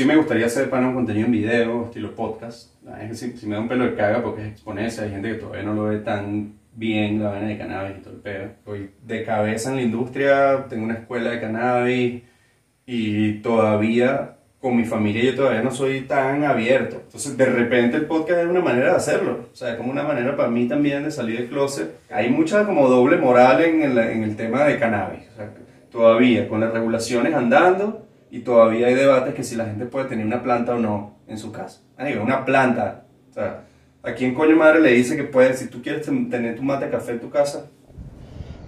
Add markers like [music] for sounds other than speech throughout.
sí me gustaría hacer para un contenido en video, estilo podcast. Es que si, me da un pelo de caga porque es exponerse, hay gente que todavía no lo ve tan bien la vaina de cannabis y todo el pedo. Estoy de cabeza en la industria, tengo una escuela de cannabis y todavía con mi familia yo todavía no soy tan abierto. Entonces, de repente el podcast es una manera de hacerlo. O sea, es como una manera para mí también de salir del closet. Hay mucha como doble moral en el, en el tema de cannabis. O sea, todavía con las regulaciones andando y todavía hay debates que si la gente puede tener una planta o no en su casa. una planta. O sea, ¿a quién coño madre le dice que puede, si tú quieres tener tu mate café en tu casa?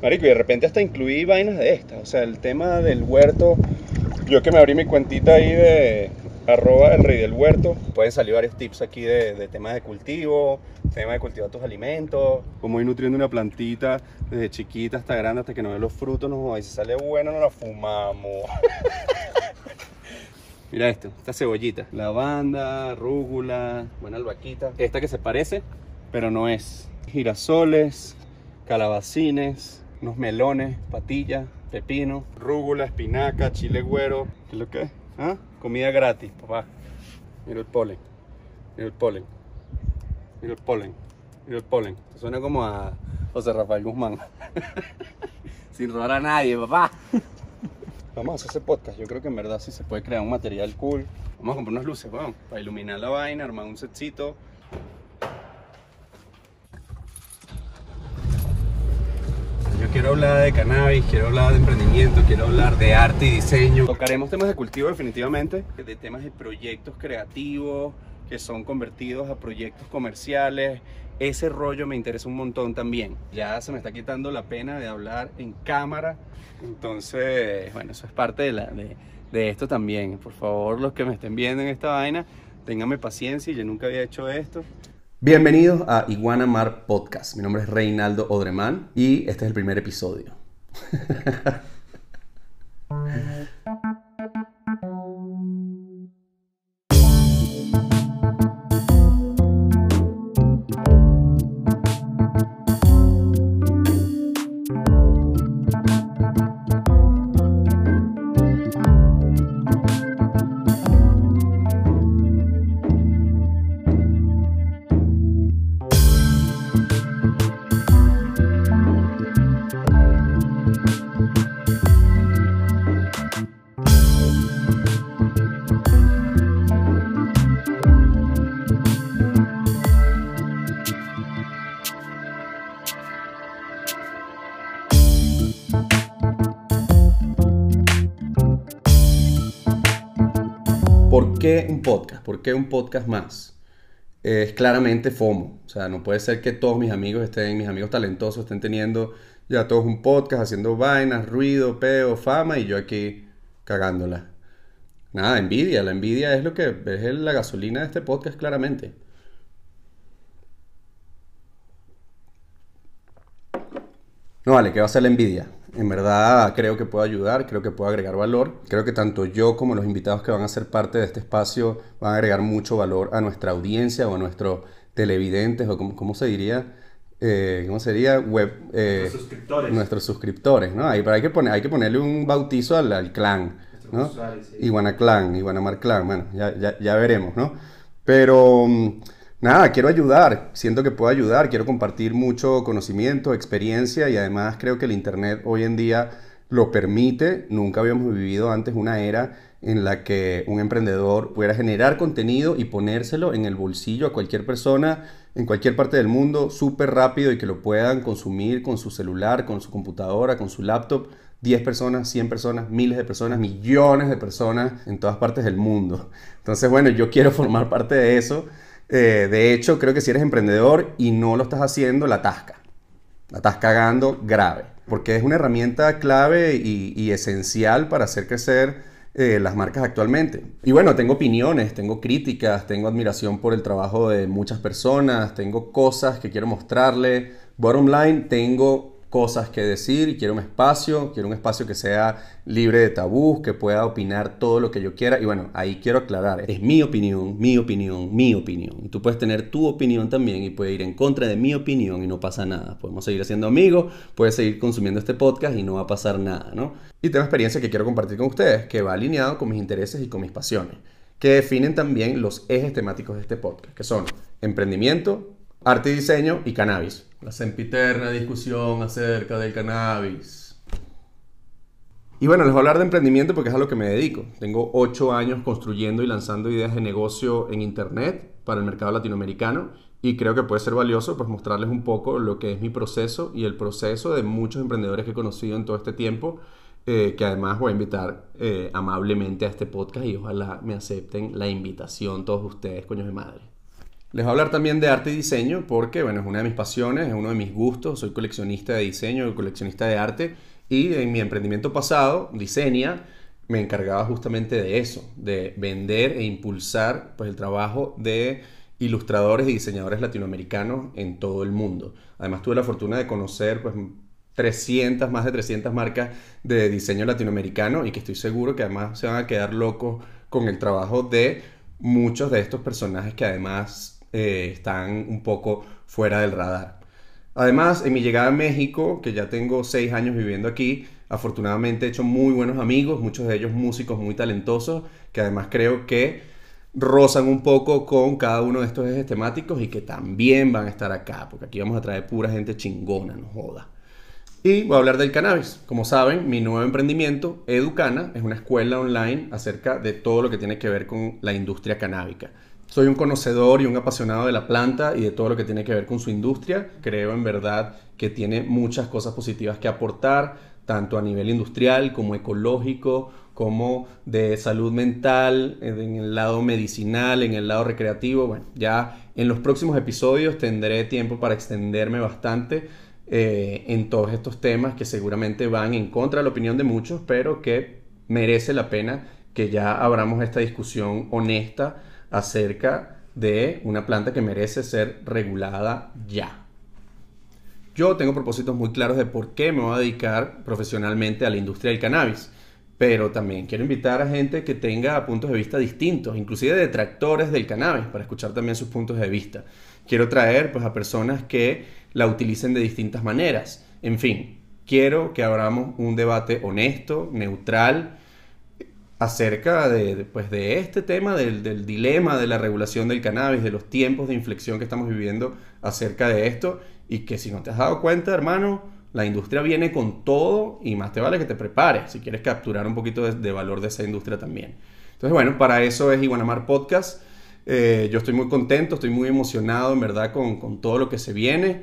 Marico, y de repente hasta incluí vainas de estas. O sea, el tema del huerto yo que me abrí mi cuentita ahí de arroba el rey del huerto, pueden salir varios tips aquí de, de temas de cultivo, tema de cultivar tus alimentos, cómo ir nutriendo una plantita desde chiquita hasta grande hasta que nos dé los frutos, no, y si sale bueno no la fumamos. [laughs] Mira esto, esta cebollita, lavanda, rúgula, buena albaquita, esta que se parece, pero no es. Girasoles, calabacines, unos melones, patillas, pepino, rúgula, espinaca, chile güero. ¿Qué es lo que es? ¿Ah? Comida gratis, papá. Mira el polen. Mira el polen. Mira el polen. Mira el polen. Suena como a José Rafael Guzmán. [laughs] Sin robar a nadie, papá. Vamos a hacer ese podcast. Yo creo que en verdad sí se puede crear un material cool. Vamos a comprar unas luces, vamos, para iluminar la vaina, armar un setcito. quiero hablar de cannabis, quiero hablar de emprendimiento, quiero hablar de arte y diseño. Tocaremos temas de cultivo definitivamente, de temas de proyectos creativos que son convertidos a proyectos comerciales. Ese rollo me interesa un montón también. Ya se me está quitando la pena de hablar en cámara. Entonces, bueno, eso es parte de, la, de, de esto también. Por favor, los que me estén viendo en esta vaina, ténganme paciencia. Yo nunca había hecho esto. Bienvenidos a Iguana Mar Podcast. Mi nombre es Reinaldo Odremán y este es el primer episodio. [laughs] qué un podcast? ¿Por qué un podcast más? Es claramente FOMO. O sea, no puede ser que todos mis amigos estén, mis amigos talentosos estén teniendo ya todos un podcast, haciendo vainas, ruido, peo, fama y yo aquí cagándola. Nada, envidia. La envidia es lo que es la gasolina de este podcast claramente. No vale, ¿qué va a ser la envidia? En verdad creo que puedo ayudar, creo que puedo agregar valor. Creo que tanto yo como los invitados que van a ser parte de este espacio van a agregar mucho valor a nuestra audiencia o a nuestros televidentes o como, ¿cómo se diría? Eh, ¿Cómo sería? Web, eh, nuestros suscriptores. Nuestros suscriptores, ¿no? Ahí, pero hay que, poner, hay que ponerle un bautizo al, clan, ¿no? Iguana Clan, Iguanamar Clan, bueno, ya, ya, ya veremos, ¿no? Pero... Mm, Nada, quiero ayudar, siento que puedo ayudar, quiero compartir mucho conocimiento, experiencia y además creo que el Internet hoy en día lo permite. Nunca habíamos vivido antes una era en la que un emprendedor pudiera generar contenido y ponérselo en el bolsillo a cualquier persona en cualquier parte del mundo súper rápido y que lo puedan consumir con su celular, con su computadora, con su laptop. 10 personas, 100 personas, miles de personas, millones de personas en todas partes del mundo. Entonces, bueno, yo quiero formar parte de eso. Eh, de hecho, creo que si eres emprendedor y no lo estás haciendo, la tasca. La estás cagando grave. Porque es una herramienta clave y, esencial para hacer crecer eh, las marcas actualmente. Y bueno, tengo opiniones, tengo críticas, tengo admiración por el trabajo de muchas personas, tengo cosas que quiero mostrarle. Bottom line, tengo cosas que decir y quiero un espacio, quiero un espacio que sea libre de tabús, que pueda opinar todo lo que yo quiera. Y bueno, ahí quiero aclarar, es mi opinión, mi opinión, mi opinión. Y tú puedes tener tu opinión también y puedes ir en contra de mi opinión y no pasa nada. Podemos seguir siendo amigos, puedes seguir consumiendo este podcast y no va a pasar nada, ¿no? Y tengo experiencia que quiero compartir con ustedes, que va alineado con mis intereses y con mis pasiones que definen también los ejes temáticos de este podcast, que son emprendimiento, arte y diseño y cannabis. La sempiterna discusión acerca del cannabis. Y bueno, les voy a hablar de emprendimiento porque es a lo que me dedico. Tengo ocho años construyendo y lanzando ideas de negocio en Internet para el mercado latinoamericano y creo que puede ser valioso pues mostrarles un poco lo que es mi proceso y el proceso de muchos emprendedores que he conocido en todo este tiempo eh, que además voy a invitar eh, amablemente a este podcast y ojalá me acepten la invitación todos ustedes, coños de madre. Les voy a hablar también de arte y diseño porque, bueno, es una de mis pasiones, es uno de mis gustos, soy coleccionista de diseño, coleccionista de arte y en mi emprendimiento pasado, Diseña, me encargaba justamente de eso, de vender e impulsar pues, el trabajo de ilustradores y diseñadores latinoamericanos en todo el mundo. Además tuve la fortuna de conocer pues, 300, más de 300 marcas de diseño latinoamericano y que estoy seguro que además se van a quedar locos con el trabajo de muchos de estos personajes que además eh, están un poco fuera del radar. Además, en mi llegada a México, que ya tengo seis años viviendo aquí, afortunadamente he hecho muy buenos amigos, muchos de ellos músicos muy talentosos, que además creo que rozan un poco con cada uno de estos ejes temáticos y que también van a estar acá, porque aquí vamos a traer pura gente chingona, no joda. Y voy a hablar del cannabis. Como saben, mi nuevo emprendimiento, Educana, es una escuela online acerca de todo lo que tiene que ver con la industria canábica. Soy un conocedor y un apasionado de la planta y de todo lo que tiene que ver con su industria. Creo en verdad que tiene muchas cosas positivas que aportar, tanto a nivel industrial como ecológico, como de salud mental, en el lado medicinal, en el lado recreativo. Bueno, ya en los próximos episodios tendré tiempo para extenderme bastante eh, en todos estos temas que seguramente van en contra de la opinión de muchos, pero que merece la pena que ya abramos esta discusión honesta acerca de una planta que merece ser regulada ya. Yo tengo propósitos muy claros de por qué me voy a dedicar profesionalmente a la industria del cannabis, pero también quiero invitar a gente que tenga puntos de vista distintos, inclusive detractores del cannabis, para escuchar también sus puntos de vista. Quiero traer pues, a personas que la utilicen de distintas maneras. En fin, quiero que abramos un debate honesto, neutral, acerca de, pues, de este tema, del, dilema de la regulación del cannabis, de los tiempos de inflexión que estamos viviendo acerca de esto, y que si no te has dado cuenta, hermano, la industria viene con todo y más te vale que te prepares si quieres capturar un poquito de, valor de esa industria también. Entonces, bueno, para eso es Iguanamar Podcast. Eh, yo estoy muy contento, estoy muy emocionado en verdad con, con todo lo que se viene.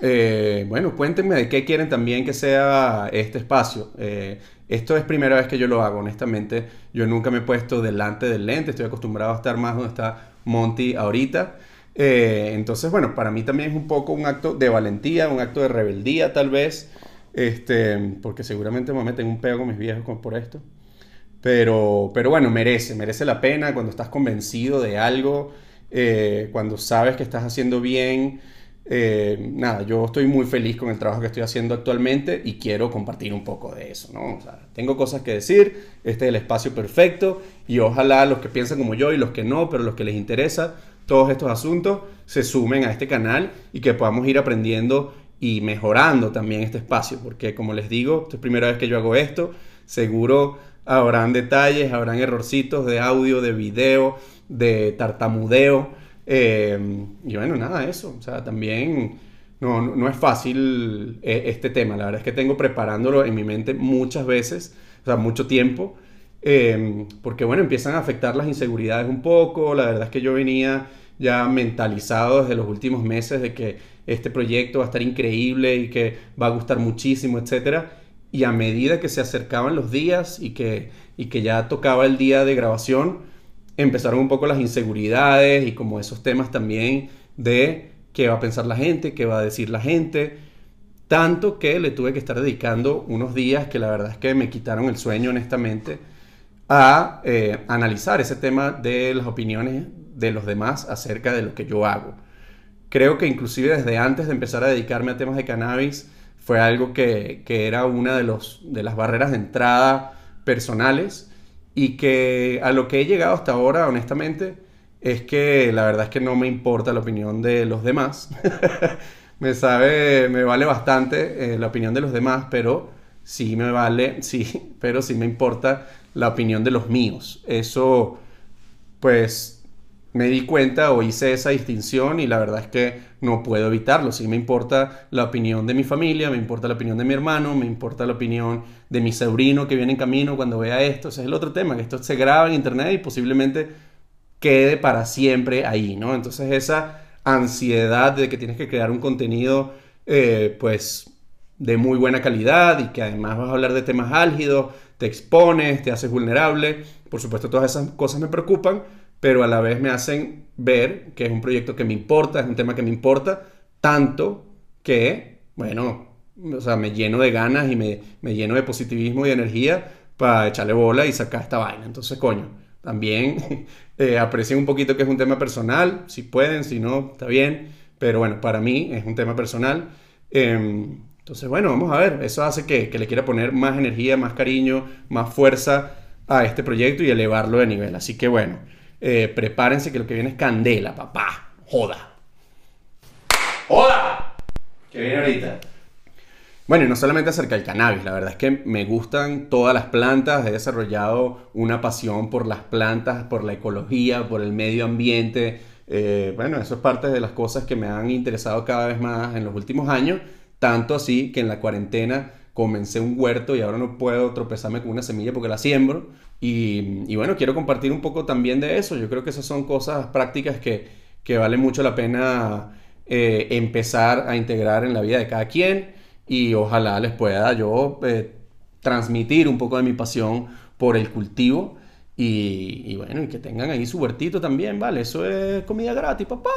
Eh, bueno, cuéntenme de qué quieren también que sea este espacio. Eh, esto es primera vez que yo lo hago, honestamente. Yo nunca me he puesto delante del lente, estoy acostumbrado a estar más donde está Monty ahorita. Eh, entonces, bueno, para mí también es un poco un acto de valentía, un acto de rebeldía tal vez, este, porque seguramente me meten un pego con mis viejos por esto. Pero, pero bueno, merece, merece la pena cuando estás convencido de algo, cuando sabes que estás haciendo bien. Eh, nada, yo estoy muy feliz con el trabajo que estoy haciendo actualmente y quiero compartir un poco de eso, ¿no? tengo cosas que decir, este es el espacio perfecto y ojalá los que piensan como yo y los que no, pero los que les interesa todos estos asuntos, se sumen a este canal y que podamos ir aprendiendo y mejorando también este espacio, porque como les digo, es la primera vez que yo hago esto, seguro habrán detalles, habrán errorcitos de audio, de video, de tartamudeo eh, y bueno, nada, eso. O sea, también no, no, es fácil eh, este tema. La verdad es que tengo preparándolo en mi mente muchas veces, o sea, mucho tiempo. Eh, porque bueno, empiezan a afectar las inseguridades un poco. La verdad es que yo venía ya mentalizado desde los últimos meses de que este proyecto va a estar increíble y que va a gustar muchísimo, etcétera. Y a medida que se acercaban los días y que, y que ya tocaba el día de grabación, empezaron un poco las inseguridades y como esos temas también de qué va a pensar la gente, qué va a decir la gente. Tanto que le tuve que estar dedicando unos días que la verdad es que me quitaron el sueño honestamente a eh, analizar ese tema de las opiniones de los demás acerca de lo que yo hago. Creo que inclusive desde antes de empezar a dedicarme a temas de cannabis fue algo que, que era una de, los, de las barreras de entrada personales y que a lo que he llegado hasta ahora, honestamente, es que la verdad es que no me importa la opinión de los demás. [laughs] me sabe, me vale bastante eh, la opinión de los demás, pero sí me vale, [laughs] sí, pero sí me importa la opinión de los míos. Eso pues me di cuenta o hice esa distinción y la verdad es que no puedo evitarlo. Sí me importa la opinión de mi familia, me importa la opinión de mi hermano, me importa la opinión de mi sobrino que viene en camino cuando vea esto. Ese es el otro tema, que esto se graba en internet y posiblemente quede para siempre ahí, ¿no? Entonces esa ansiedad de que tienes que crear un contenido, eh, pues, de muy buena calidad y que además vas a hablar de temas álgidos, te expones, te haces vulnerable. Por supuesto, todas esas cosas me preocupan pero a la vez me hacen ver que es un proyecto que me importa, es un tema que me importa, tanto que, bueno, o sea, me lleno de ganas y me, lleno de positivismo y de energía para echarle bola y sacar esta vaina. Entonces, coño, también [laughs] eh, un poquito que es un tema personal, si pueden, si no, está bien, pero bueno, para mí es un tema personal. Em, entonces, bueno, vamos a ver, eso hace que, que le quiera poner más energía, más cariño, más fuerza a este proyecto y elevarlo de nivel. Así que bueno. Eh, prepárense que lo que viene es candela, papá. Joda. ¡Joda! Que viene ahorita. Bueno, y no solamente acerca del cannabis, la verdad es que me gustan todas las plantas, he desarrollado una pasión por las plantas, por la ecología, por el medio ambiente. Eh, bueno, eso es parte de las cosas que me han interesado cada vez más en los últimos años, tanto así que en la cuarentena comencé un huerto y ahora no puedo tropezarme con una semilla porque la siembro. Y, bueno, quiero compartir un poco también de eso. Yo creo que esas son cosas prácticas que, que vale mucho la pena eh, empezar a integrar en la vida de cada quien y ojalá les pueda yo eh, transmitir un poco de mi pasión por el cultivo y, bueno, y que tengan ahí su huertito también, ¿vale? Eso es comida gratis, papá.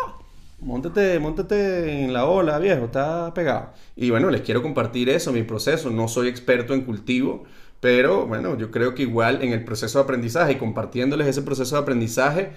Móntate, móntate en la ola, viejo, está pegado. Y bueno, les quiero compartir eso, mi proceso. No soy experto en cultivo, pero bueno, yo creo que igual en el proceso de aprendizaje y compartiéndoles ese proceso de aprendizaje,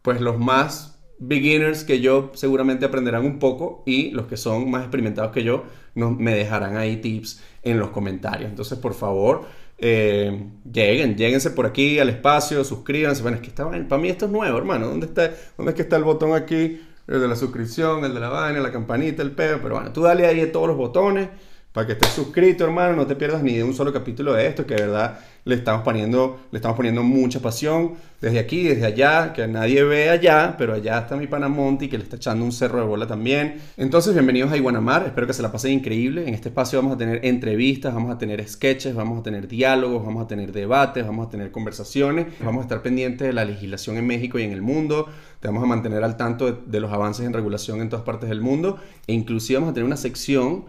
pues los más beginners que yo seguramente aprenderán un poco y los que son más experimentados que yo me dejarán ahí tips en los comentarios. Entonces, por favor, eh, lleguen, lleguense por aquí al espacio, suscríbanse. Bueno, es que está, para mí esto es nuevo, hermano. ¿Dónde, está, ¿Dónde es que está el botón aquí? El de la suscripción, el de la vaina, la campanita, el pedo. Pero bueno, tú dale ahí todos los botones para que estés suscrito, hermano, no te pierdas ni un solo capítulo de esto, que de verdad le estamos poniendo, le estamos poniendo mucha pasión desde aquí, desde allá, que nadie ve allá, pero allá está mi pana Monty, que le está echando un cerro de bola también. Entonces, bienvenidos a Iguanamar, espero que se la pasen increíble. En este espacio vamos a tener entrevistas, vamos a tener sketches, vamos a tener diálogos, vamos a tener debates, vamos a tener conversaciones, vamos a estar pendientes de la legislación en México y en el mundo, te vamos a mantener al tanto de, de los avances en regulación en todas partes del mundo, e inclusive vamos a tener una sección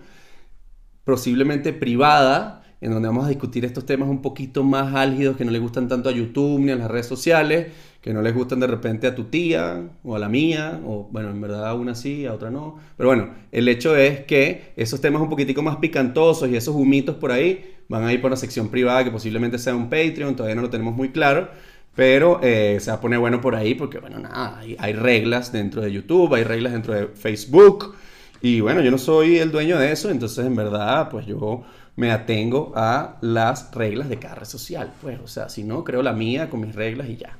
posiblemente privada, en donde vamos a discutir estos temas un poquito más álgidos que no le gustan tanto a YouTube ni a las redes sociales, que no les gustan de repente a tu tía o a la mía, o bueno, en verdad a una sí, a otra no. Pero bueno, el hecho es que esos temas un poquitico más picantosos y esos humitos por ahí van a ir por una sección privada que posiblemente sea un Patreon, todavía no lo tenemos muy claro. Pero eh, se va a poner bueno por ahí porque, bueno, nada, hay, hay reglas dentro de YouTube, hay reglas dentro de Facebook, y bueno, yo no soy el dueño de eso, entonces en verdad, pues yo me atengo a las reglas de cada red social. Pues, o sea, si no, creo la mía con mis reglas y ya.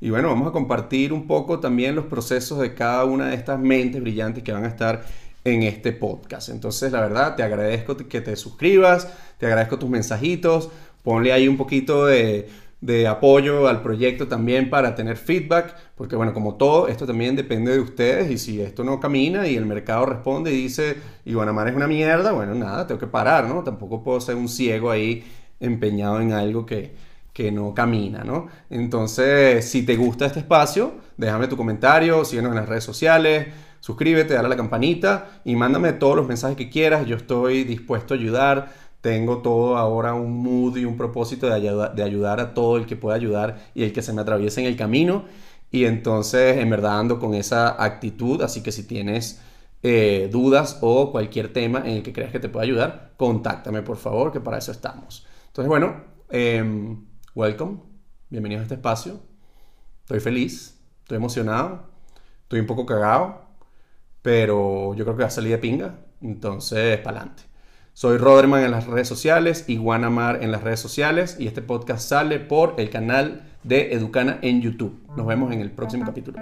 Y bueno, vamos a compartir un poco también los procesos de cada una de estas mentes brillantes que van a estar en este podcast. Entonces, la verdad, te agradezco que te suscribas, te agradezco tus mensajitos, ponle ahí un poquito de de apoyo al proyecto también para tener feedback, porque bueno, como todo, esto también depende de ustedes y si esto no camina y el mercado responde y dice, Iguanamar es una mierda, bueno, nada, tengo que parar, ¿no? Tampoco puedo ser un ciego ahí empeñado en algo que, que no camina, ¿no? Entonces, si te gusta este espacio, déjame tu comentario, síguenos en las redes sociales, suscríbete, dale a la campanita y mándame todos los mensajes que quieras, yo estoy dispuesto a ayudar tengo todo ahora un mood y un propósito de, de ayudar a todo el que pueda ayudar y el que se me atraviese en el camino. Y entonces, en verdad, ando con esa actitud. Así que si tienes eh, dudas o cualquier tema en el que creas que te pueda ayudar, contáctame, por favor, que para eso estamos. Entonces, bueno, em, welcome. Bienvenidos a este espacio. Estoy feliz, estoy emocionado, estoy un poco cagado, pero yo creo que va a salir de pinga. Entonces, para adelante. Soy Roderman en las redes sociales, Iguanamar en las redes sociales y este podcast sale por el canal de Educana en YouTube. Nos vemos en el próximo capítulo.